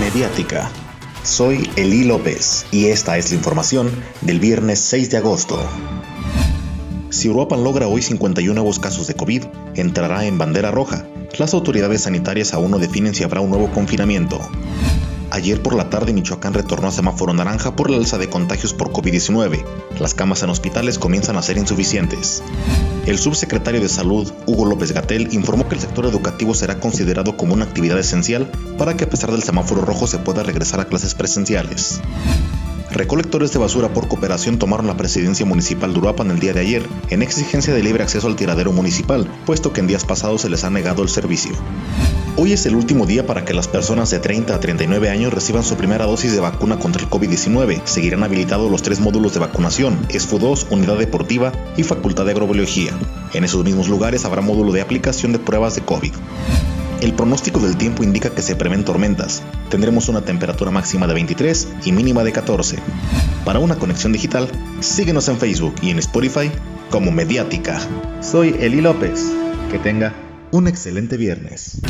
Mediática. Soy Eli López y esta es la información del viernes 6 de agosto. Si Uruapan logra hoy 51 nuevos casos de COVID, entrará en bandera roja. Las autoridades sanitarias aún no definen si habrá un nuevo confinamiento. Ayer por la tarde Michoacán retornó a semáforo naranja por la alza de contagios por COVID-19. Las camas en hospitales comienzan a ser insuficientes. El subsecretario de Salud, Hugo López Gatel, informó que el sector educativo será considerado como una actividad esencial para que a pesar del semáforo rojo se pueda regresar a clases presenciales. Recolectores de basura por cooperación tomaron la presidencia municipal de Uruapan el día de ayer en exigencia de libre acceso al tiradero municipal, puesto que en días pasados se les ha negado el servicio. Hoy es el último día para que las personas de 30 a 39 años reciban su primera dosis de vacuna contra el COVID-19. Seguirán habilitados los tres módulos de vacunación, ESFU2, Unidad Deportiva y Facultad de Agrobiología. En esos mismos lugares habrá módulo de aplicación de pruebas de COVID. El pronóstico del tiempo indica que se prevén tormentas. Tendremos una temperatura máxima de 23 y mínima de 14. Para una conexión digital, síguenos en Facebook y en Spotify como Mediática. Soy Eli López. Que tenga un excelente viernes.